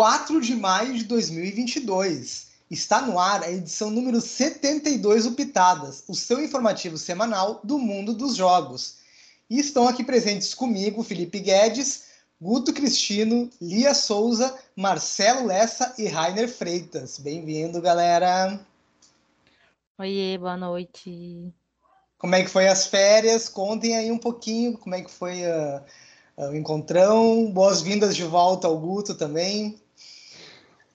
4 de maio de 2022. Está no ar a edição número 72 do Pitadas, o seu informativo semanal do mundo dos jogos. E estão aqui presentes comigo Felipe Guedes, Guto Cristino, Lia Souza, Marcelo Lessa e Rainer Freitas. Bem-vindo, galera! Oiê, boa noite! Como é que foi as férias? Contem aí um pouquinho como é que foi uh, uh, o encontrão. Boas-vindas de volta ao Guto também.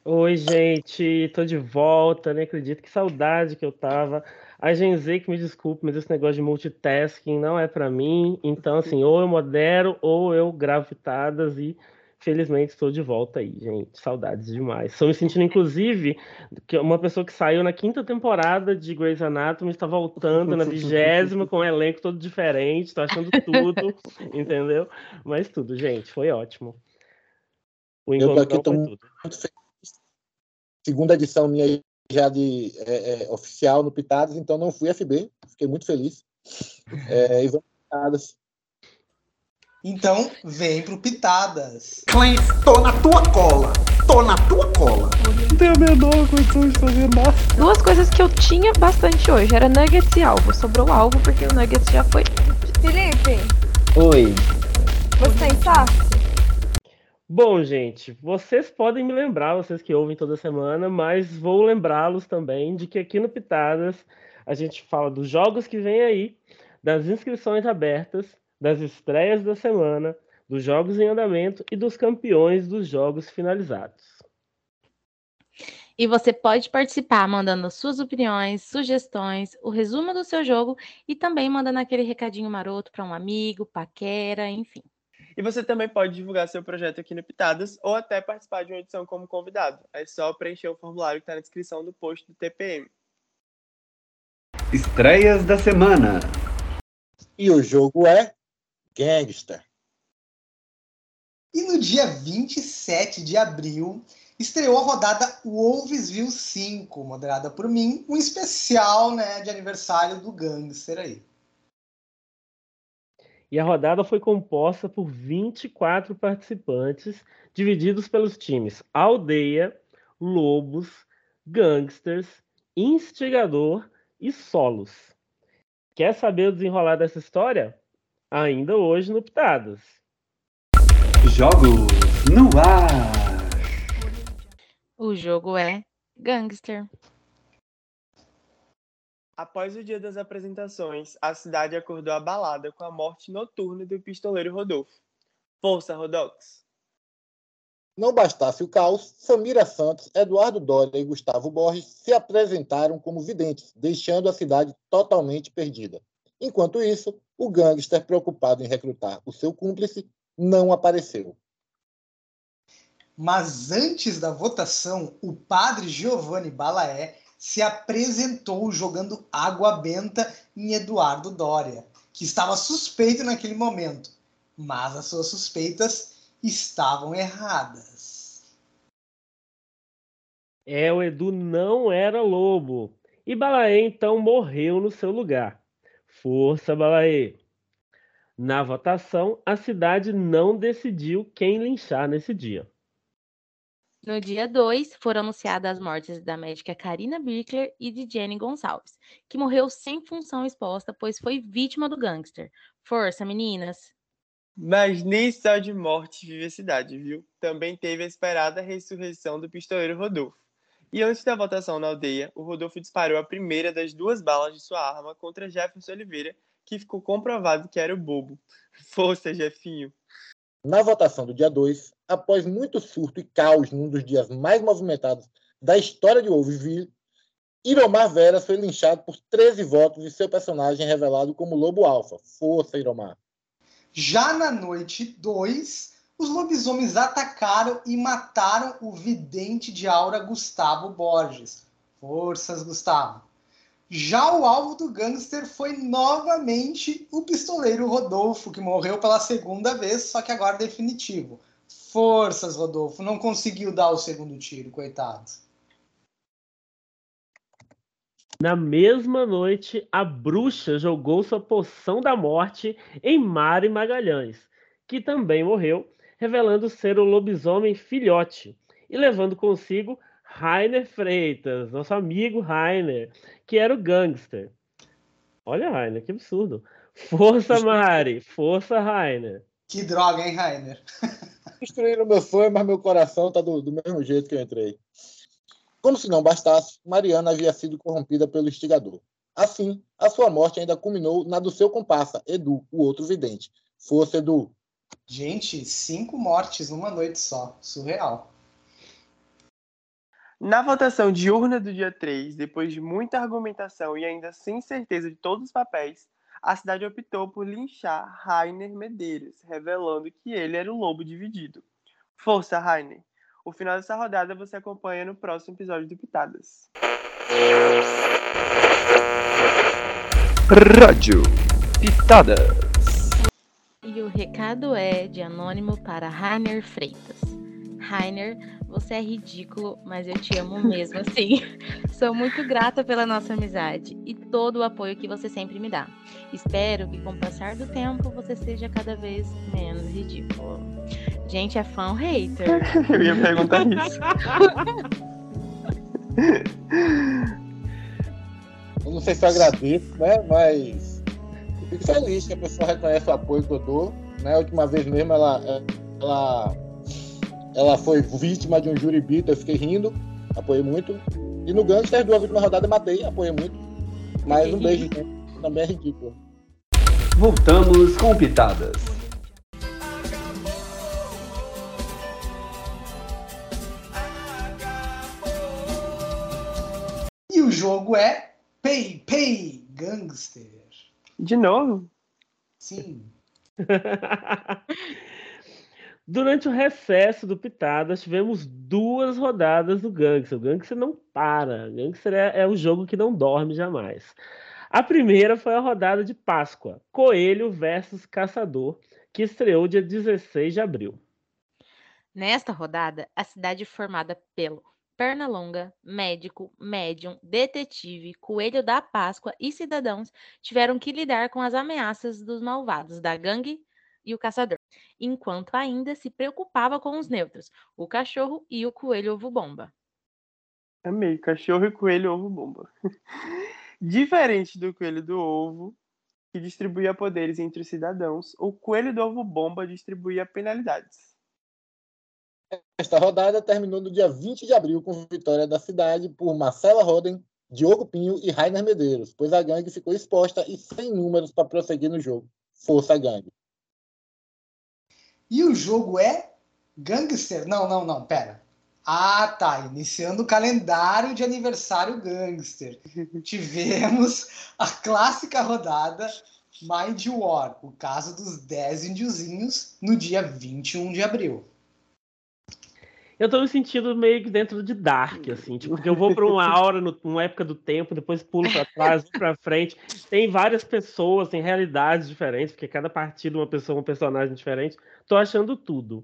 Oi, gente, tô de volta, nem acredito que saudade que eu tava. A Genzei que me desculpe, mas esse negócio de multitasking não é para mim. Então, assim, ou eu modero ou eu gravo pitadas e felizmente estou de volta aí, gente. Saudades demais. Estou me sentindo, inclusive, que uma pessoa que saiu na quinta temporada de Grey's Anatomy está voltando na vigésima com um elenco todo diferente. Estou achando tudo, entendeu? Mas tudo, gente, foi ótimo. O eu tô aqui, tô muito feliz segunda edição minha já de é, é, oficial no Pitadas, então não fui FB, fiquei muito feliz. É, e vamos Pitadas. Então, vem pro Pitadas. Clem, tô na tua cola. Tô na tua cola. Não tenho a menor condição de fazer nada. Duas coisas que eu tinha bastante hoje era Nuggets e alvo. Sobrou alvo porque o Nuggets já foi. Felipe. Oi. Você tem saco? Bom, gente, vocês podem me lembrar, vocês que ouvem toda semana, mas vou lembrá-los também de que aqui no Pitadas a gente fala dos jogos que vem aí, das inscrições abertas, das estreias da semana, dos jogos em andamento e dos campeões dos jogos finalizados. E você pode participar mandando suas opiniões, sugestões, o resumo do seu jogo e também mandando aquele recadinho maroto para um amigo, paquera, enfim. E você também pode divulgar seu projeto aqui no Pitadas ou até participar de uma edição como convidado. É só preencher o formulário que está na descrição do post do TPM. Estreias da semana. E o jogo é Gangster. E no dia 27 de abril, estreou a rodada Wolvesville 5, moderada por mim, um especial né, de aniversário do Gangster aí. E a rodada foi composta por 24 participantes, divididos pelos times Aldeia, Lobos, Gangsters, Instigador e Solos. Quer saber o desenrolar dessa história? Ainda hoje no Pitadas. Jogos no ar. O jogo é Gangster. Após o dia das apresentações, a cidade acordou abalada com a morte noturna do pistoleiro Rodolfo. Força, Rodox! Não bastasse o caos, Samira Santos, Eduardo Doria e Gustavo Borges se apresentaram como videntes, deixando a cidade totalmente perdida. Enquanto isso, o gangster, preocupado em recrutar o seu cúmplice, não apareceu. Mas antes da votação, o padre Giovanni Balaé se apresentou jogando água benta em Eduardo Doria, que estava suspeito naquele momento, mas as suas suspeitas estavam erradas. É, o Edu não era lobo. E Balaê então morreu no seu lugar. Força, Balaê! Na votação, a cidade não decidiu quem linchar nesse dia. No dia 2, foram anunciadas as mortes da médica Karina Birkler e de Jenny Gonçalves, que morreu sem função exposta, pois foi vítima do gangster. Força, meninas! Mas nem só de morte vive a cidade, viu? Também teve a esperada ressurreição do pistoleiro Rodolfo. E antes da votação na aldeia, o Rodolfo disparou a primeira das duas balas de sua arma contra Jefferson Oliveira, que ficou comprovado que era o bobo. Força, Jefinho! Na votação do dia 2, após muito surto e caos num dos dias mais movimentados da história de Wolvesville, Iromar Vera foi linchado por 13 votos e seu personagem revelado como Lobo Alfa. Força, Iromar. Já na noite 2, os lobisomens atacaram e mataram o vidente de aura Gustavo Borges. Forças, Gustavo. Já o alvo do gangster foi novamente o pistoleiro Rodolfo, que morreu pela segunda vez, só que agora definitivo. Forças, Rodolfo, não conseguiu dar o segundo tiro, coitado. Na mesma noite, a bruxa jogou sua poção da morte em Mari Magalhães, que também morreu, revelando ser o lobisomem filhote. e levando consigo Rainer Freitas, nosso amigo Rainer, que era o gangster. Olha, Rainer, que absurdo. Força, Mari, força, Rainer. Que droga, hein, Rainer? Destruíram meu sonho, mas meu coração tá do, do mesmo jeito que eu entrei. Como se não bastasse, Mariana havia sido corrompida pelo instigador. Assim, a sua morte ainda culminou na do seu comparsa, Edu, o outro vidente. Força, Edu. Gente, cinco mortes numa noite só. Surreal. Na votação diurna do dia 3, depois de muita argumentação e ainda sem certeza de todos os papéis, a cidade optou por linchar Rainer Medeiros, revelando que ele era o lobo dividido. Força, Rainer! O final dessa rodada você acompanha no próximo episódio do Pitadas. Rádio Pitadas. E o recado é de anônimo para Rainer Freitas. Rainer, você é ridículo, mas eu te amo mesmo assim. Sou muito grata pela nossa amizade e todo o apoio que você sempre me dá. Espero que com o passar do tempo você seja cada vez menos ridículo. Gente, é fã ou hater? Eu ia perguntar isso. Eu não sei se eu agradeço, né? Mas eu fico feliz que a pessoa reconhece o apoio que eu dou. Né? A última vez mesmo ela, ela, ela foi vítima de um juribito, eu fiquei rindo, apoiei muito. E no Gangster, as duas últimas rodadas, eu matei, apoiei muito. Mas um beijo também é ridículo. Voltamos com Pitadas. E o jogo é Pay Pay Gangster. De novo? Sim. Durante o recesso do Pitadas, tivemos duas rodadas do Gangster. O Gangster não para. O Gangster é, é o jogo que não dorme jamais. A primeira foi a rodada de Páscoa, Coelho versus Caçador, que estreou dia 16 de abril. Nesta rodada, a cidade formada pelo Pernalonga, médico, médium, detetive, coelho da Páscoa e cidadãos tiveram que lidar com as ameaças dos malvados da gangue e o caçador, enquanto ainda se preocupava com os neutros, o cachorro e o coelho ovo-bomba. Amei, cachorro e coelho ovo-bomba. Diferente do coelho do ovo, que distribuía poderes entre os cidadãos, o coelho do ovo-bomba distribuía penalidades. Esta rodada terminou no dia 20 de abril com vitória da cidade por Marcela Roden, Diogo Pinho e Rainer Medeiros, pois a gangue ficou exposta e sem números para prosseguir no jogo. Força gangue. E o jogo é Gangster? Não, não, não, pera. Ah, tá. Iniciando o calendário de aniversário Gangster. Tivemos a clássica rodada Mind War, o caso dos 10 índiozinhos, no dia 21 de abril. Eu tô me sentindo meio que dentro de Dark, assim, tipo, porque eu vou para uma hora, no, numa época do tempo, depois pulo para trás, vou para frente. Tem várias pessoas, tem realidades diferentes, porque cada partida uma pessoa, um personagem diferente. Tô achando tudo.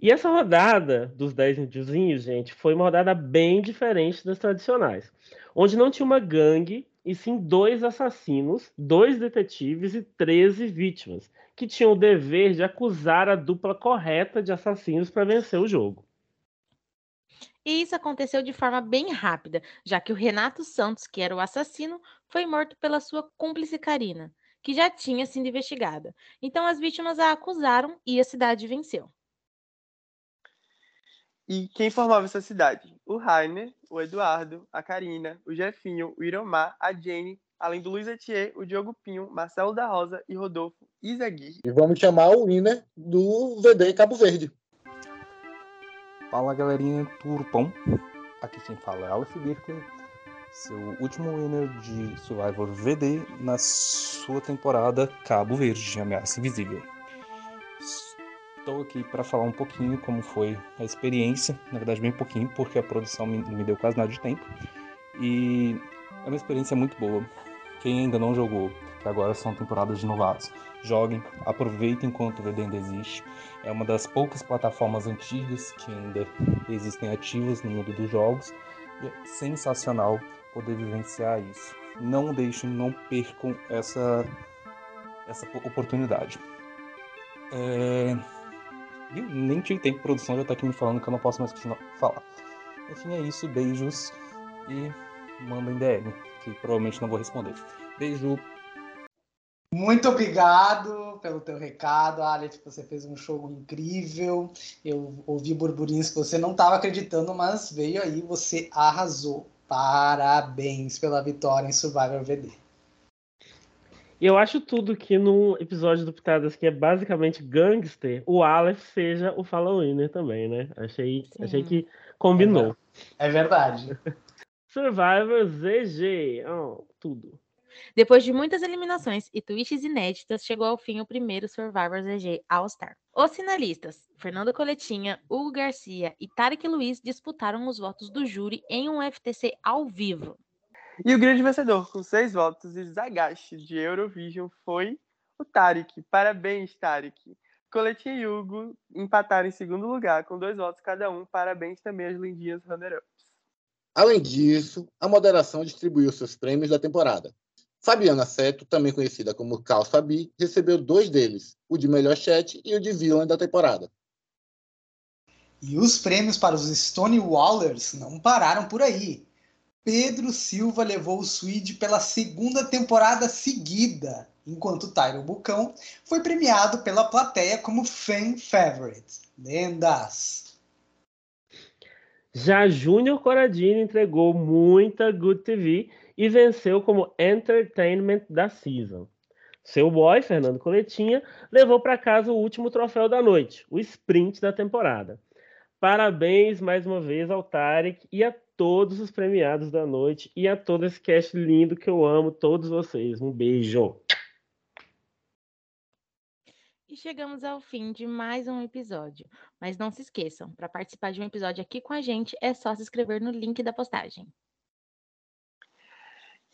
E essa rodada dos 10 índiozinhos, gente, foi uma rodada bem diferente das tradicionais, onde não tinha uma gangue, e sim dois assassinos, dois detetives e 13 vítimas, que tinham o dever de acusar a dupla correta de assassinos para vencer o jogo. E isso aconteceu de forma bem rápida, já que o Renato Santos, que era o assassino, foi morto pela sua cúmplice Karina, que já tinha sido investigada. Então as vítimas a acusaram e a cidade venceu. E quem formava essa cidade? O Rainer, o Eduardo, a Karina, o Jefinho, o Iromar, a Jenny, além do Luiz Etier, o Diogo Pinho, Marcelo da Rosa e Rodolfo Isaguirre. E vamos chamar o winner do VD Cabo Verde. Fala galerinha, bom? Aqui quem fala é Aleph Birkler, seu último winner de Survivor VD na sua temporada Cabo Verde, Ameaça Invisível. Estou aqui para falar um pouquinho como foi a experiência, na verdade bem pouquinho, porque a produção me, me deu quase nada de tempo. E é uma experiência muito boa. Quem ainda não jogou, que agora são temporadas de novatos, joguem, aproveitem enquanto o VD ainda existe. É uma das poucas plataformas antigas que ainda existem ativas no mundo dos jogos. E é sensacional poder vivenciar isso. Não deixem, não percam essa, essa oportunidade. É... Nem tive tempo, a produção já tá aqui me falando que eu não posso mais continuar falar. Enfim, é isso, beijos e mandem DM, que provavelmente não vou responder. Beijo. Muito obrigado pelo teu recado, Alex. Você fez um show incrível. Eu ouvi burburinhos que você não estava acreditando, mas veio aí, você arrasou. Parabéns pela vitória em Survivor VD. E eu acho tudo que no episódio do Pitadas, que é basicamente gangster, o Aleph seja o Fala Winner também, né? Achei, achei que combinou. É verdade. Survivor ZG, oh, tudo. Depois de muitas eliminações e twists inéditas, chegou ao fim o primeiro Survivor ZG All-Star. Os finalistas, Fernando Coletinha, Hugo Garcia e Tarek Luiz, disputaram os votos do júri em um FTC ao vivo. E o grande vencedor, com seis votos e Zagashi de Eurovision, foi o Tarek. Parabéns, Tarek. Coletinha e Hugo empataram em segundo lugar, com dois votos cada um. Parabéns também às lindinhas runner-ups. Além disso, a moderação distribuiu seus prêmios da temporada. Fabiana Seto, também conhecida como Cal Fabi, recebeu dois deles, o de melhor chat e o de villain da temporada. E os prêmios para os Stone Wallers não pararam por aí. Pedro Silva levou o Swede pela segunda temporada seguida, enquanto Tyro Bucão foi premiado pela plateia como Fan Favorite. Lendas! Já Júnior Coradini entregou muita Good TV e venceu como Entertainment da Season. Seu boy, Fernando Coletinha, levou para casa o último troféu da noite, o sprint da temporada. Parabéns mais uma vez ao Tarek e a todos os premiados da noite e a todo esse cast lindo que eu amo todos vocês. Um beijo. E chegamos ao fim de mais um episódio. Mas não se esqueçam, para participar de um episódio aqui com a gente, é só se inscrever no link da postagem.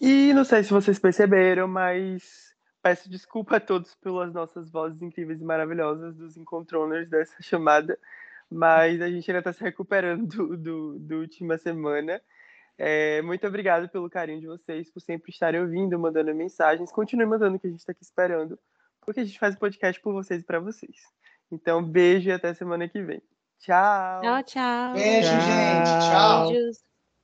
E não sei se vocês perceberam, mas peço desculpa a todos pelas nossas vozes incríveis e maravilhosas dos encontroners dessa chamada, mas a gente ainda está se recuperando do, do, do última semana. É, muito obrigado pelo carinho de vocês, por sempre estarem ouvindo, mandando mensagens. Continue mandando que a gente está aqui esperando, porque a gente faz o podcast por vocês e para vocês. Então, beijo e até semana que vem. Tchau. Tchau, tchau. Beijo, gente. Tchau. Beijos.